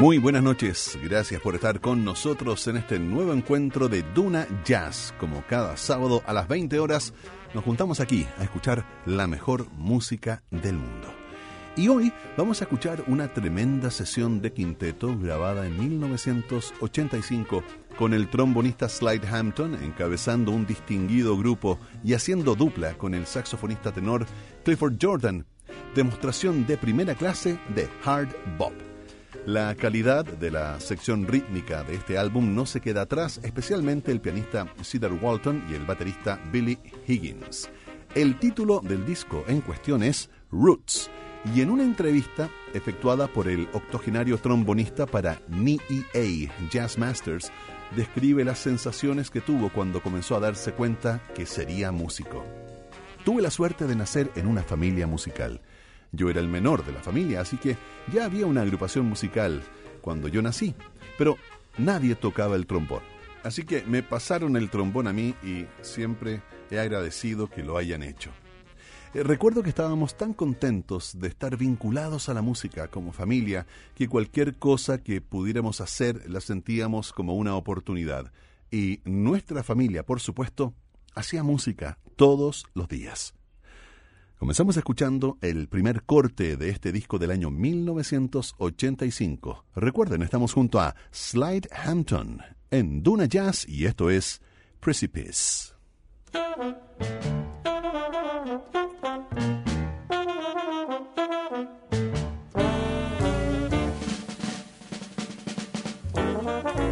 Muy buenas noches, gracias por estar con nosotros en este nuevo encuentro de Duna Jazz. Como cada sábado a las 20 horas nos juntamos aquí a escuchar la mejor música del mundo. Y hoy vamos a escuchar una tremenda sesión de quinteto grabada en 1985 con el trombonista Slide Hampton encabezando un distinguido grupo y haciendo dupla con el saxofonista tenor Clifford Jordan. Demostración de primera clase de hard bop. La calidad de la sección rítmica de este álbum no se queda atrás, especialmente el pianista Cedar Walton y el baterista Billy Higgins. El título del disco en cuestión es Roots, y en una entrevista efectuada por el octogenario trombonista para NEA Jazz Masters, describe las sensaciones que tuvo cuando comenzó a darse cuenta que sería músico. Tuve la suerte de nacer en una familia musical. Yo era el menor de la familia, así que ya había una agrupación musical cuando yo nací, pero nadie tocaba el trombón. Así que me pasaron el trombón a mí y siempre he agradecido que lo hayan hecho. Eh, recuerdo que estábamos tan contentos de estar vinculados a la música como familia que cualquier cosa que pudiéramos hacer la sentíamos como una oportunidad. Y nuestra familia, por supuesto, hacía música todos los días. Comenzamos escuchando el primer corte de este disco del año 1985. Recuerden, estamos junto a Slide Hampton en Duna Jazz y esto es Precipice.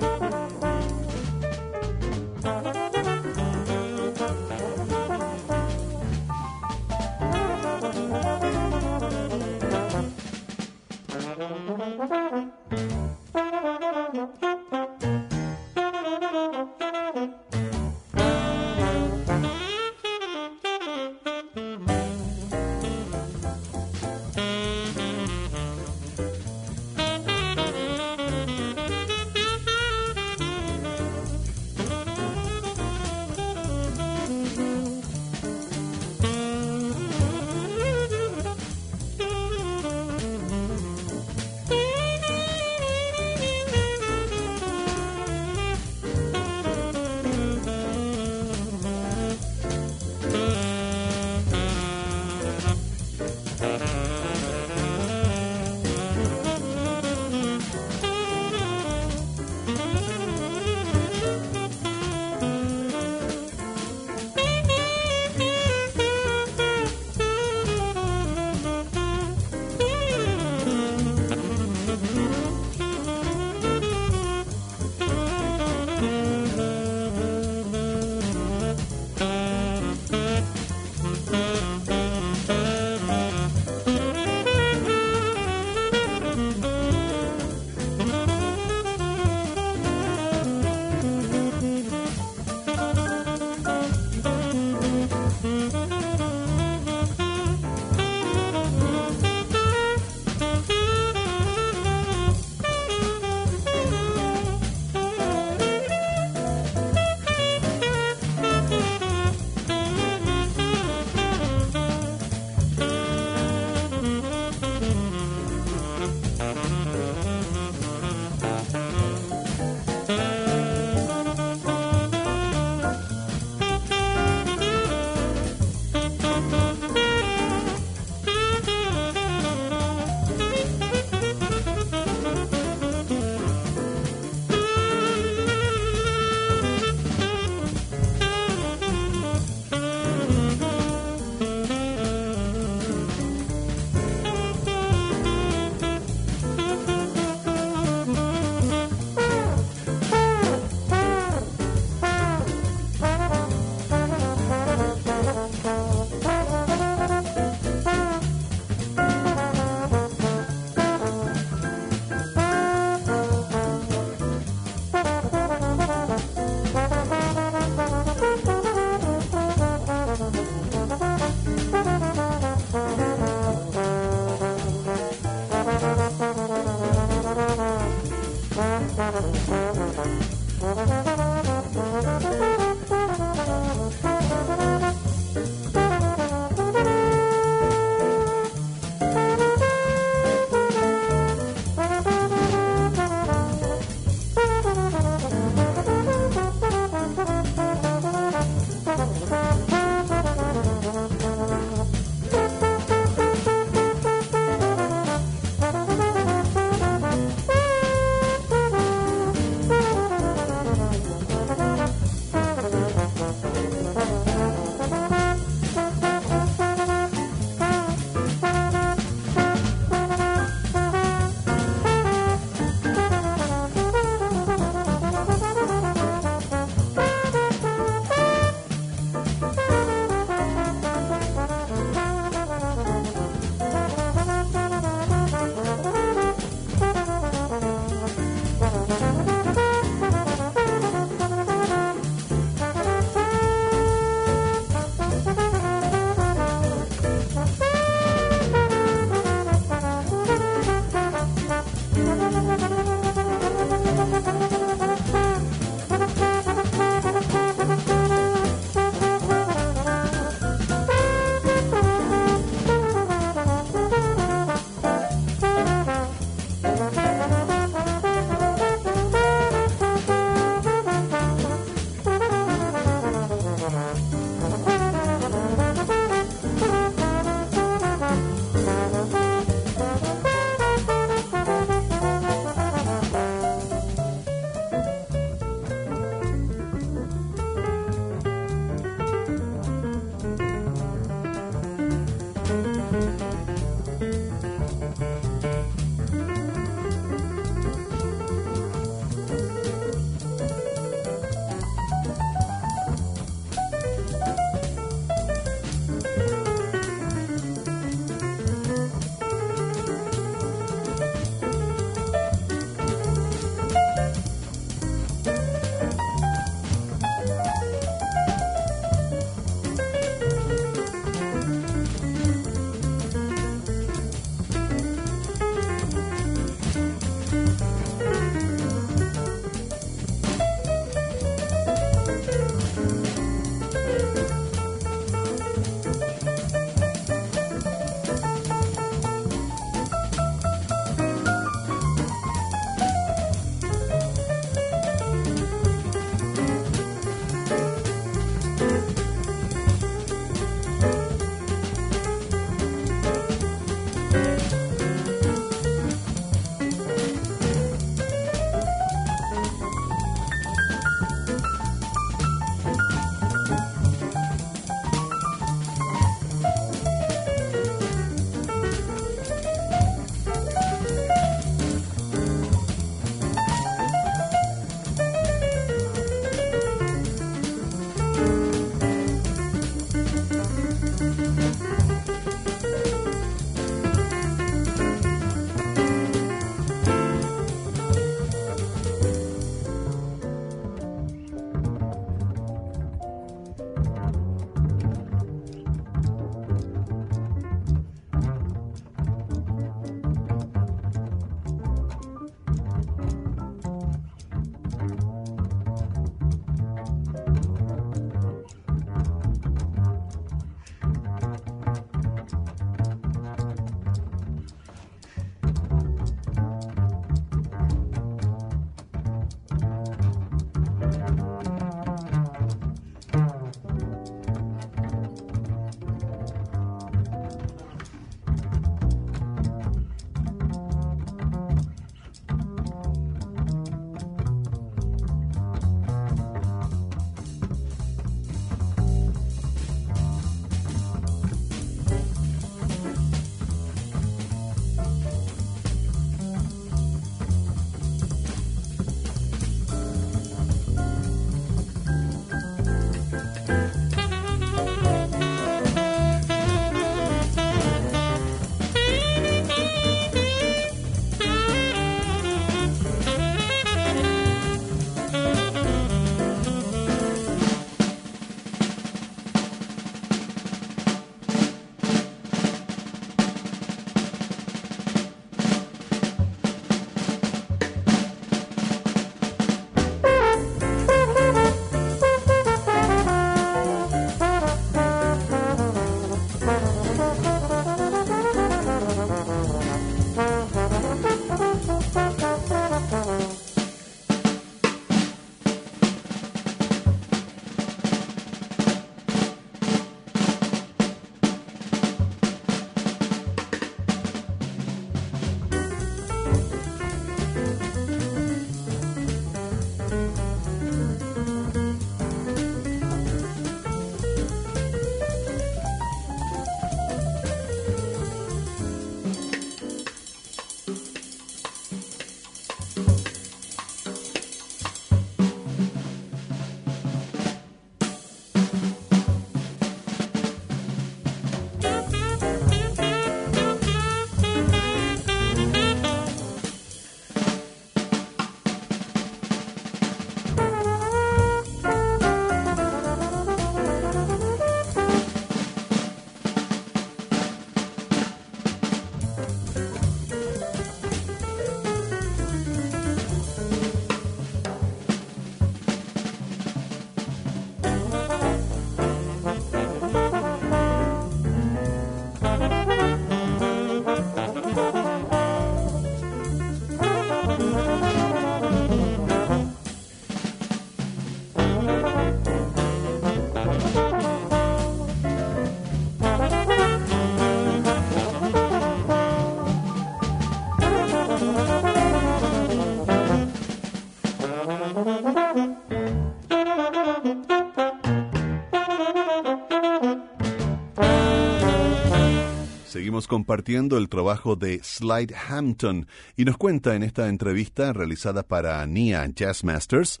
compartiendo el trabajo de Slide Hampton y nos cuenta en esta entrevista realizada para NIA Jazz Masters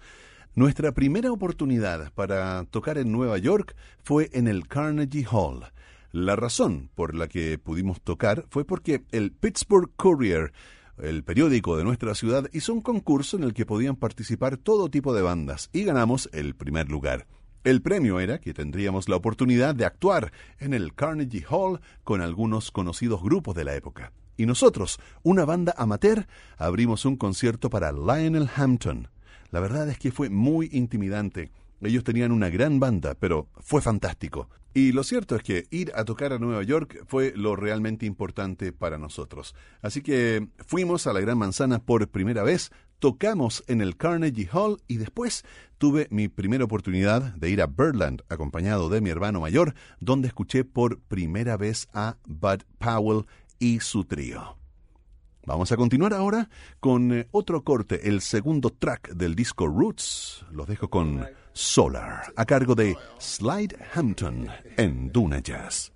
nuestra primera oportunidad para tocar en Nueva York fue en el Carnegie Hall. La razón por la que pudimos tocar fue porque el Pittsburgh Courier, el periódico de nuestra ciudad, hizo un concurso en el que podían participar todo tipo de bandas y ganamos el primer lugar. El premio era que tendríamos la oportunidad de actuar en el Carnegie Hall con algunos conocidos grupos de la época. Y nosotros, una banda amateur, abrimos un concierto para Lionel Hampton. La verdad es que fue muy intimidante. Ellos tenían una gran banda, pero fue fantástico. Y lo cierto es que ir a tocar a Nueva York fue lo realmente importante para nosotros. Así que fuimos a la Gran Manzana por primera vez, tocamos en el Carnegie Hall y después tuve mi primera oportunidad de ir a Birdland acompañado de mi hermano mayor, donde escuché por primera vez a Bud Powell y su trío. Vamos a continuar ahora con eh, otro corte, el segundo track del disco Roots. Los dejo con Solar, a cargo de Slide Hampton en Duna Jazz.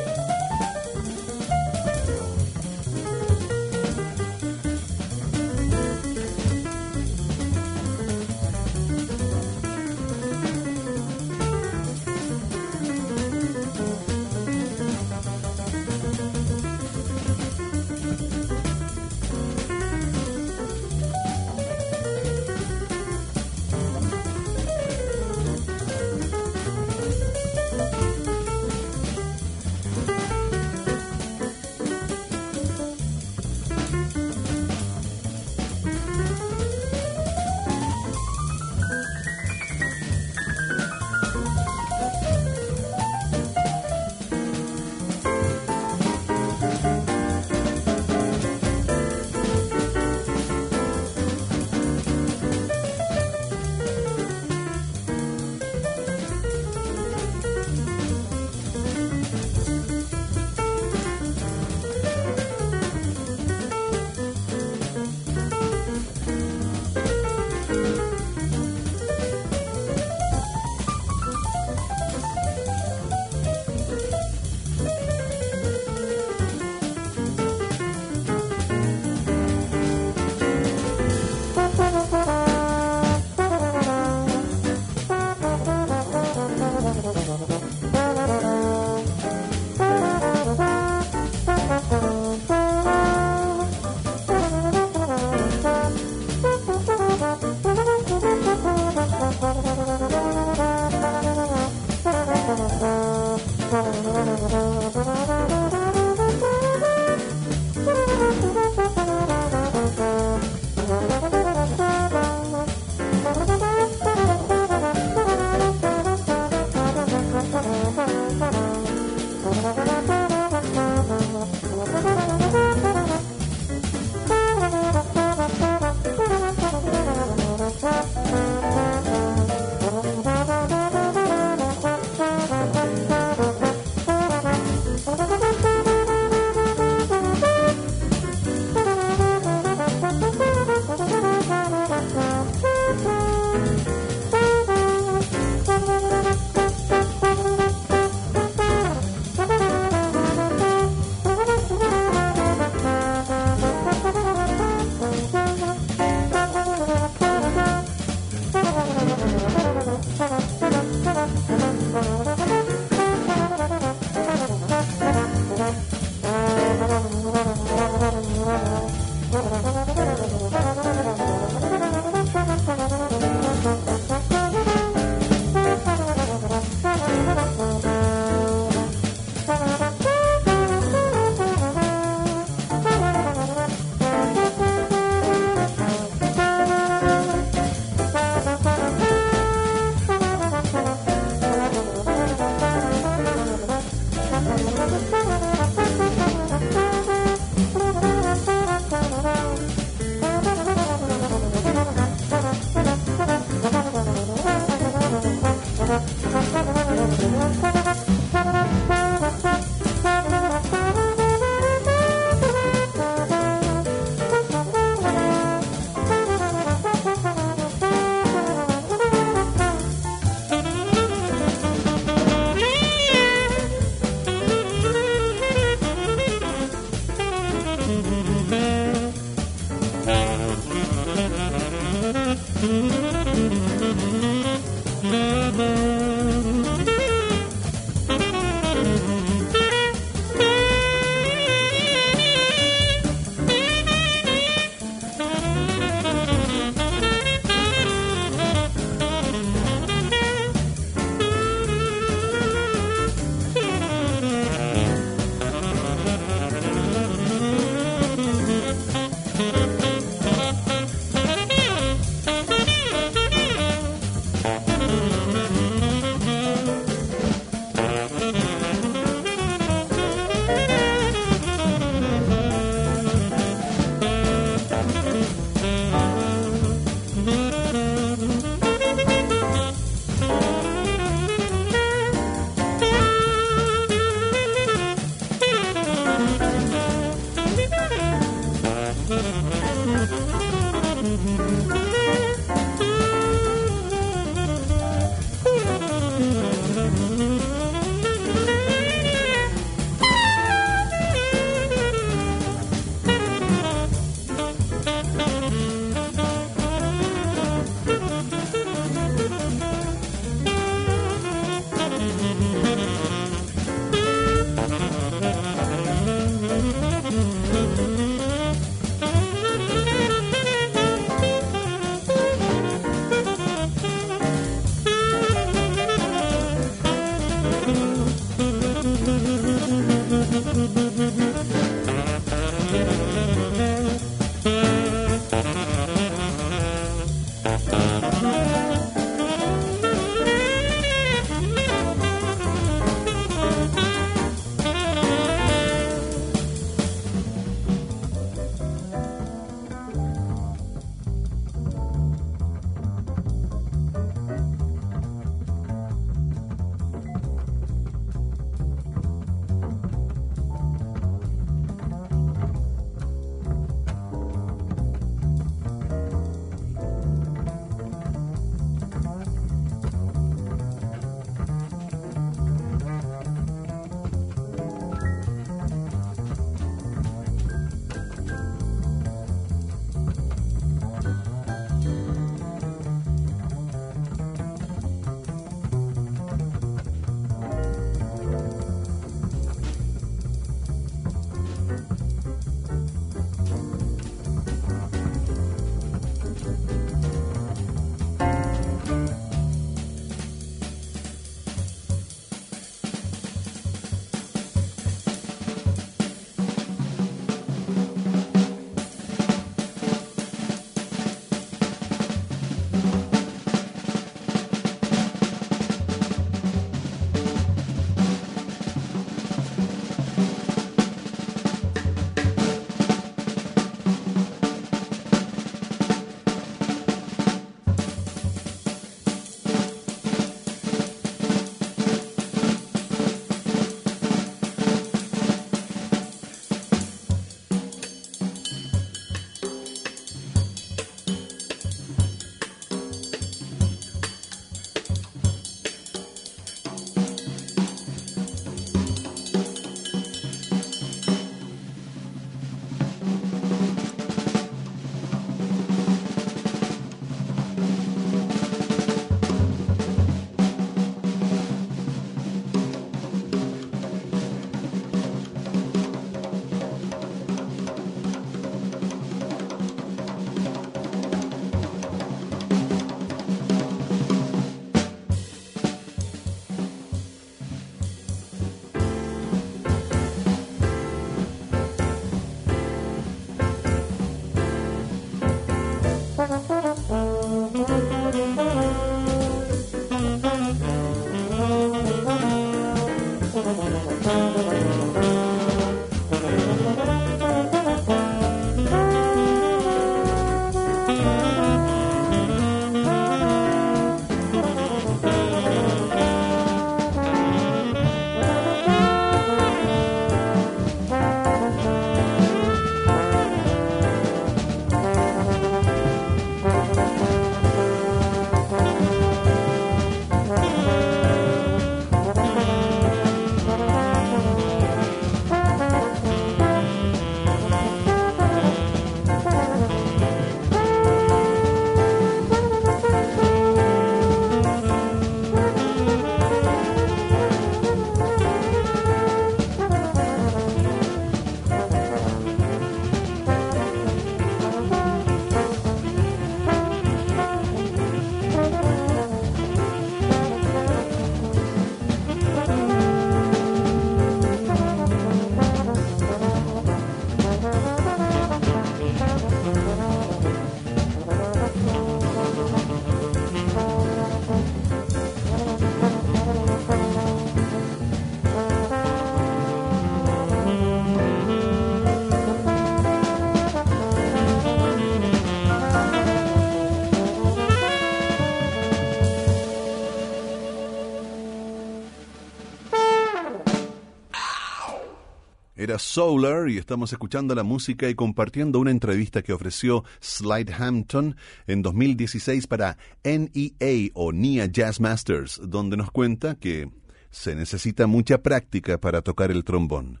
Era Solar y estamos escuchando la música y compartiendo una entrevista que ofreció Slide Hampton en 2016 para NEA o NIA Jazz Masters, donde nos cuenta que se necesita mucha práctica para tocar el trombón.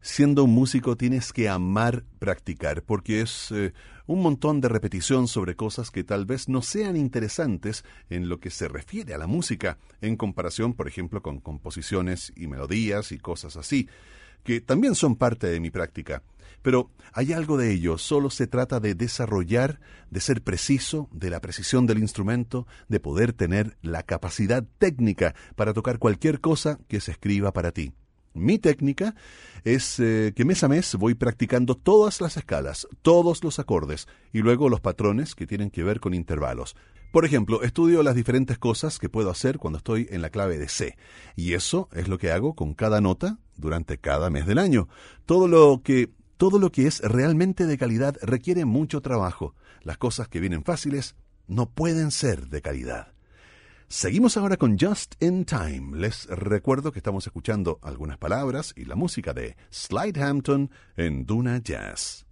Siendo un músico tienes que amar practicar porque es eh, un montón de repetición sobre cosas que tal vez no sean interesantes en lo que se refiere a la música, en comparación, por ejemplo, con composiciones y melodías y cosas así que también son parte de mi práctica. Pero hay algo de ello, solo se trata de desarrollar, de ser preciso, de la precisión del instrumento, de poder tener la capacidad técnica para tocar cualquier cosa que se escriba para ti. Mi técnica es eh, que mes a mes voy practicando todas las escalas, todos los acordes y luego los patrones que tienen que ver con intervalos. Por ejemplo, estudio las diferentes cosas que puedo hacer cuando estoy en la clave de C, y eso es lo que hago con cada nota durante cada mes del año. Todo lo que todo lo que es realmente de calidad requiere mucho trabajo. Las cosas que vienen fáciles no pueden ser de calidad. Seguimos ahora con Just in Time. Les recuerdo que estamos escuchando algunas palabras y la música de Slide Hampton en Duna Jazz.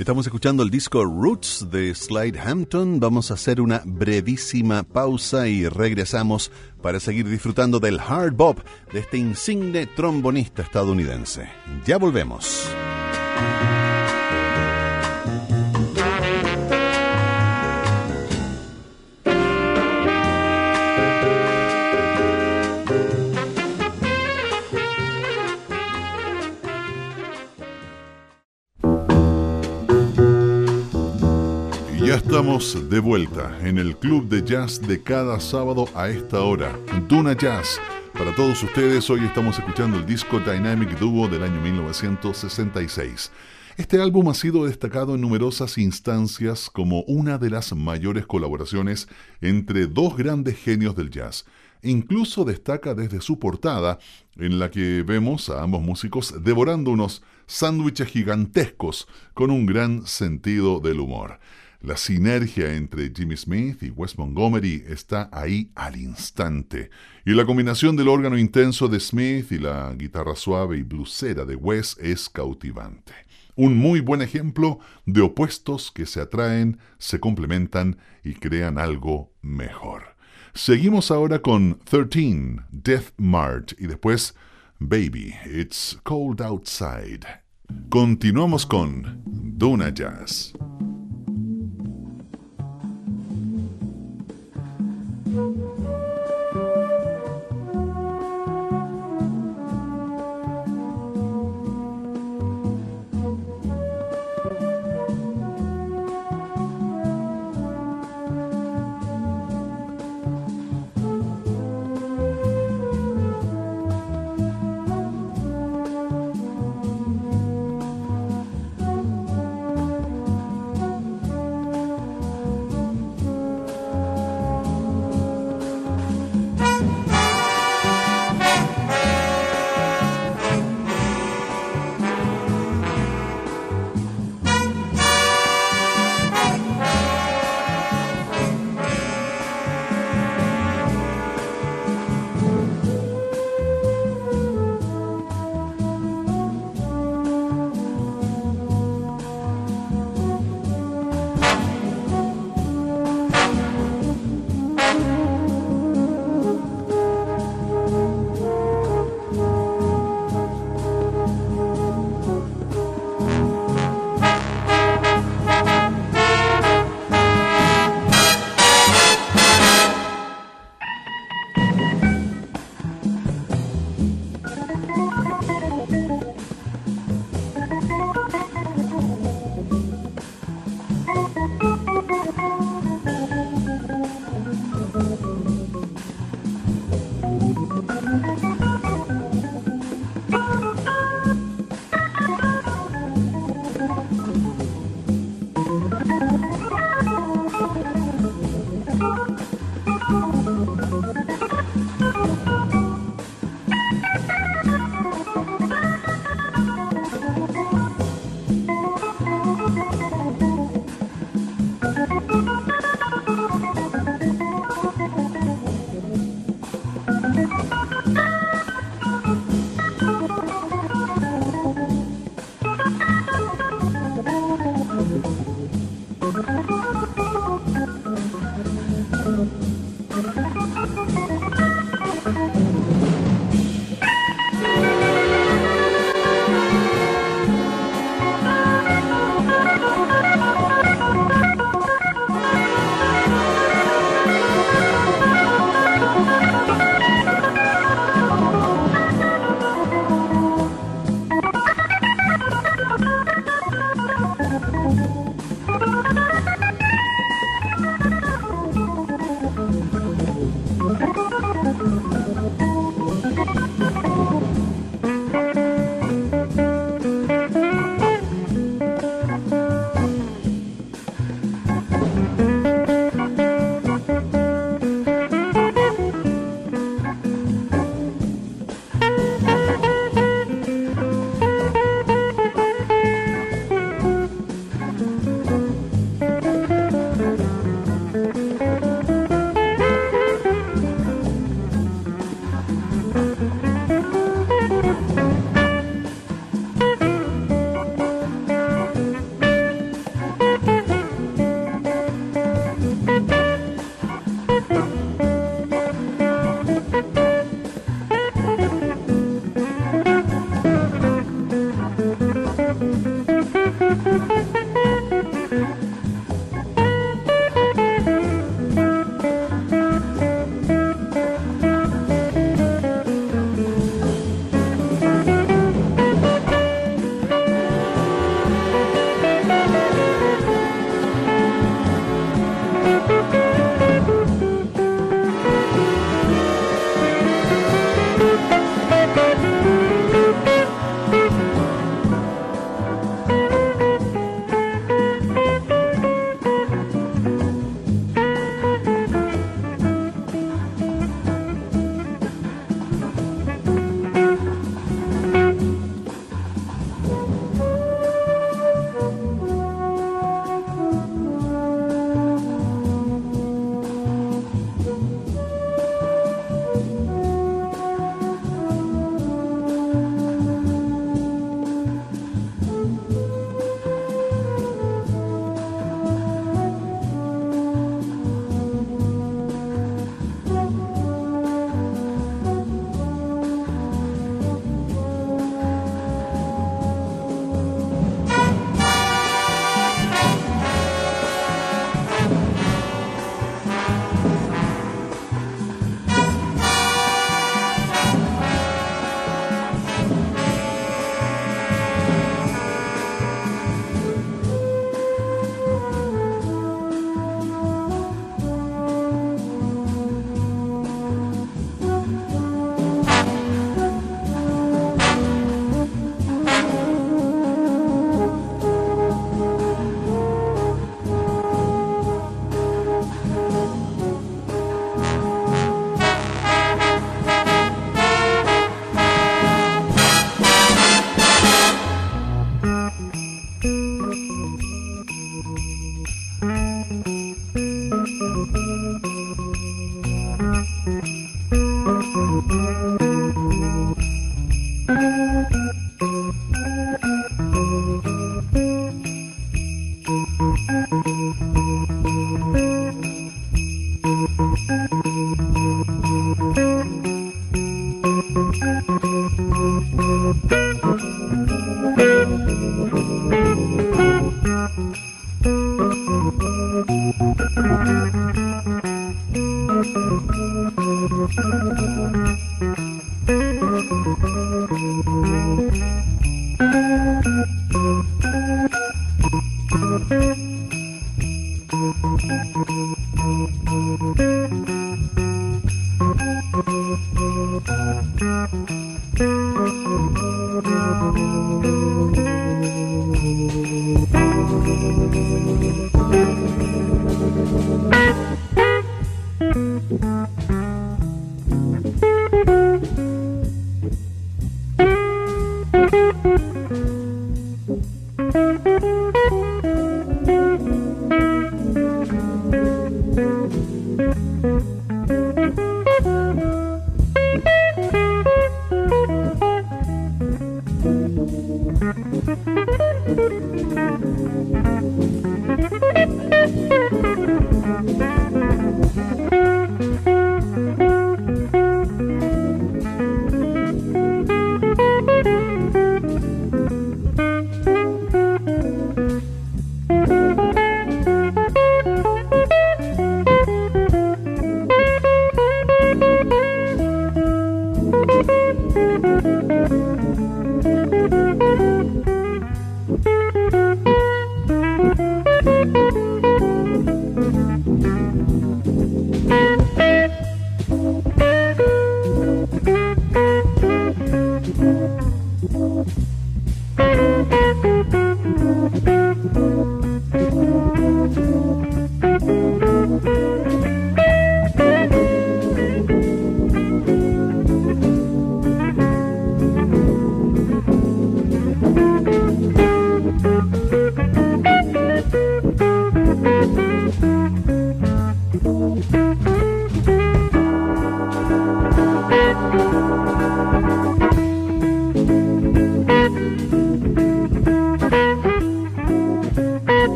Estamos escuchando el disco Roots de Slide Hampton. Vamos a hacer una brevísima pausa y regresamos para seguir disfrutando del hard bop de este insigne trombonista estadounidense. Ya volvemos. De vuelta en el club de jazz de cada sábado a esta hora, Duna Jazz. Para todos ustedes, hoy estamos escuchando el disco Dynamic Duo del año 1966. Este álbum ha sido destacado en numerosas instancias como una de las mayores colaboraciones entre dos grandes genios del jazz. Incluso destaca desde su portada, en la que vemos a ambos músicos devorando unos sándwiches gigantescos con un gran sentido del humor. La sinergia entre Jimmy Smith y Wes Montgomery está ahí al instante. Y la combinación del órgano intenso de Smith y la guitarra suave y blusera de Wes es cautivante. Un muy buen ejemplo de opuestos que se atraen, se complementan y crean algo mejor. Seguimos ahora con 13, Death Mart y después Baby, It's Cold Outside. Continuamos con Duna Jazz.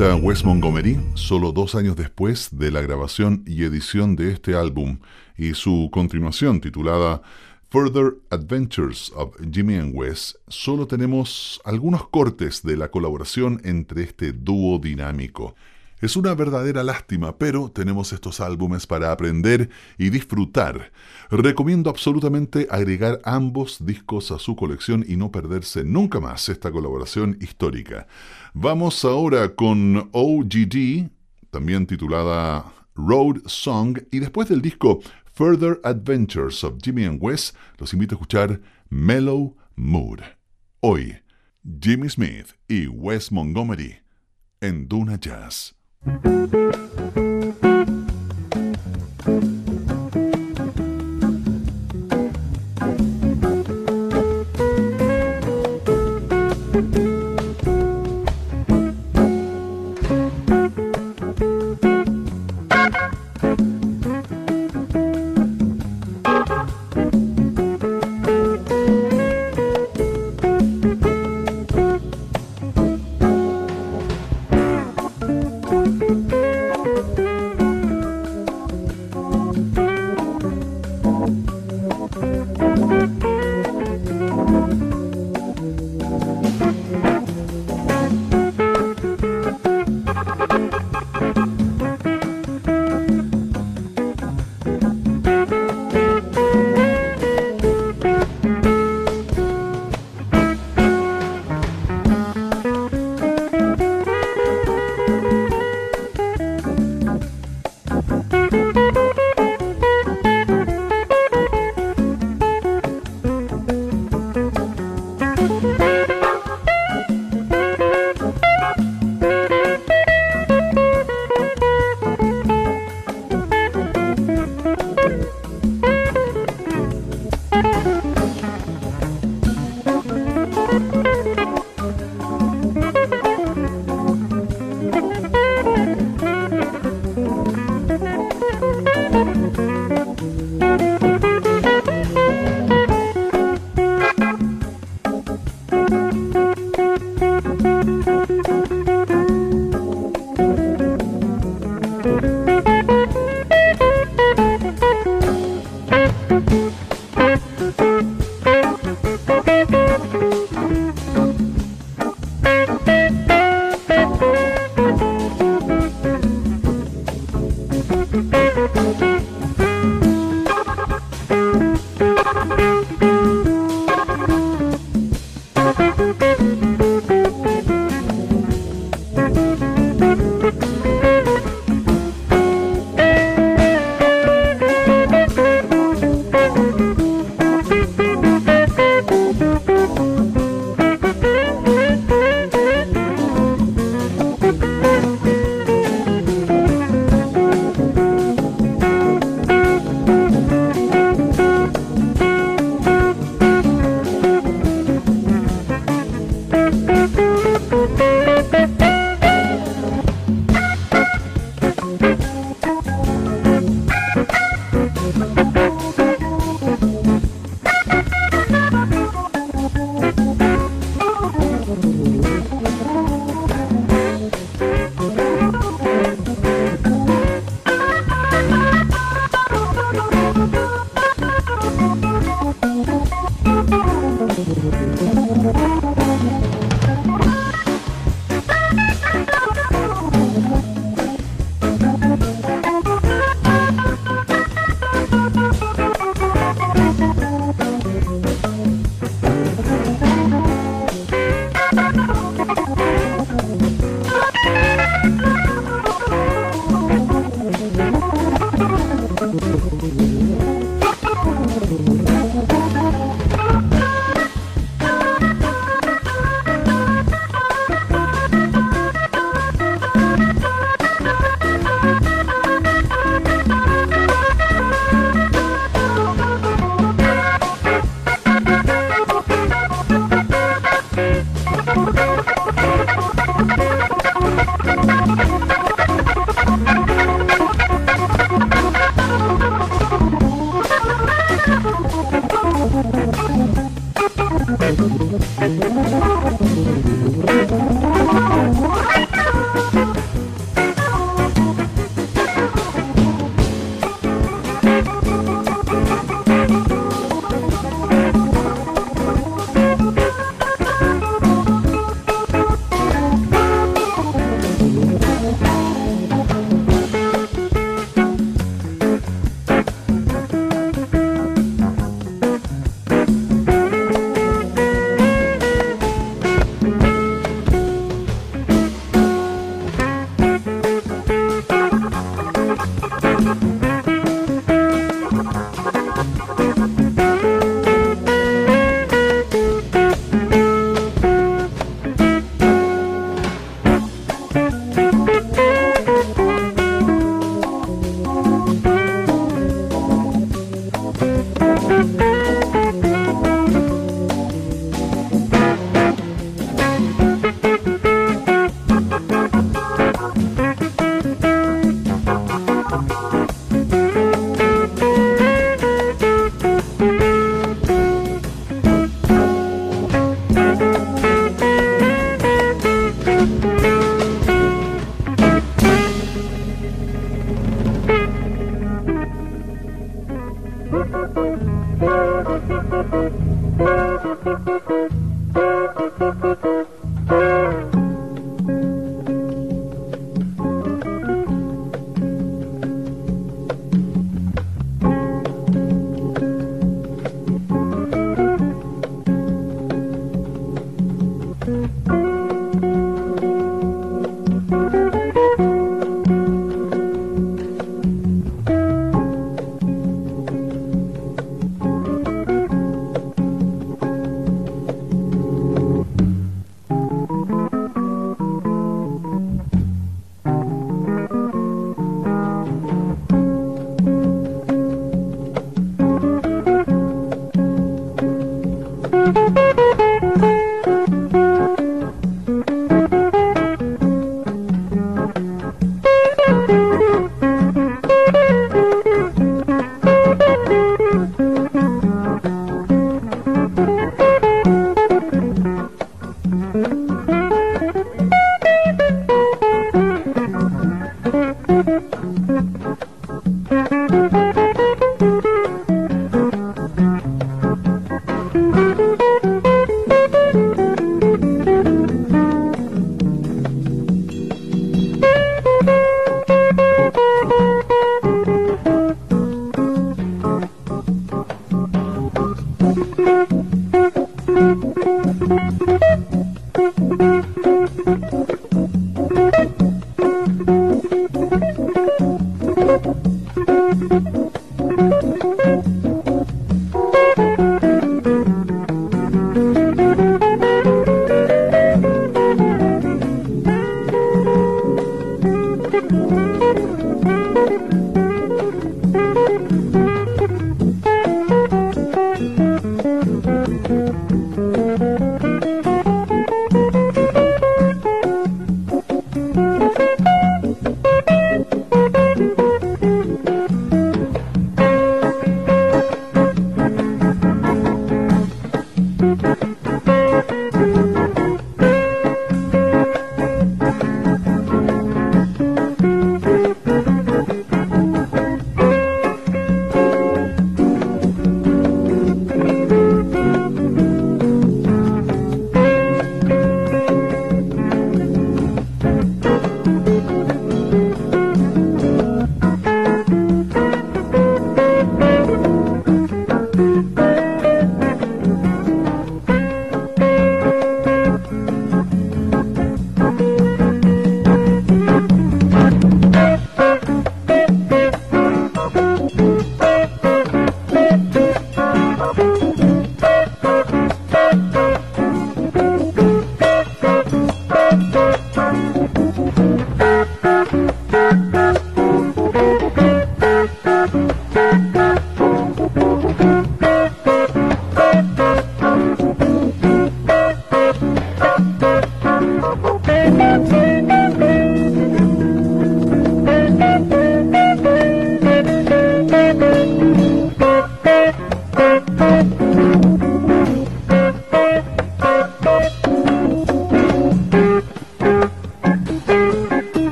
Wes Montgomery, solo dos años después de la grabación y edición de este álbum y su continuación titulada Further Adventures of Jimmy and Wes, solo tenemos algunos cortes de la colaboración entre este dúo dinámico. Es una verdadera lástima, pero tenemos estos álbumes para aprender y disfrutar. Recomiendo absolutamente agregar ambos discos a su colección y no perderse nunca más esta colaboración histórica. Vamos ahora con OGD, también titulada Road Song, y después del disco Further Adventures of Jimmy and Wes, los invito a escuchar Mellow Mood. Hoy, Jimmy Smith y Wes Montgomery en Duna Jazz.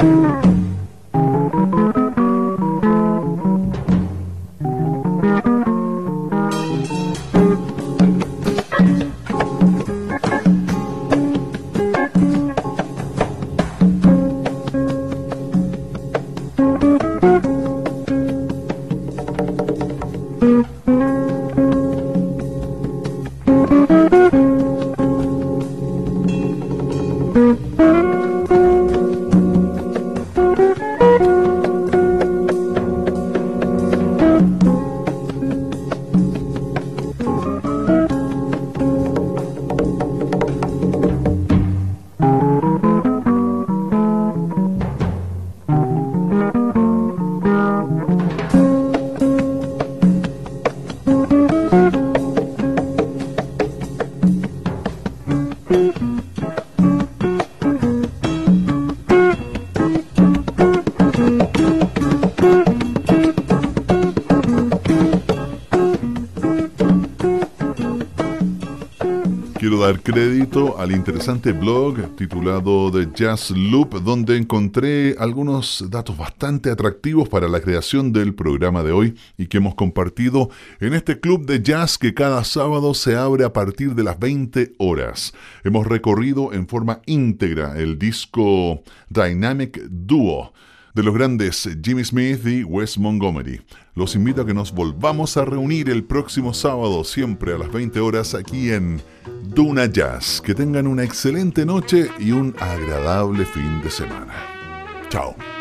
嗯。Al interesante blog titulado The Jazz Loop, donde encontré algunos datos bastante atractivos para la creación del programa de hoy y que hemos compartido en este club de jazz que cada sábado se abre a partir de las 20 horas. Hemos recorrido en forma íntegra el disco Dynamic Duo de los grandes Jimmy Smith y Wes Montgomery. Los invito a que nos volvamos a reunir el próximo sábado, siempre a las 20 horas, aquí en Duna Jazz. Que tengan una excelente noche y un agradable fin de semana. Chao.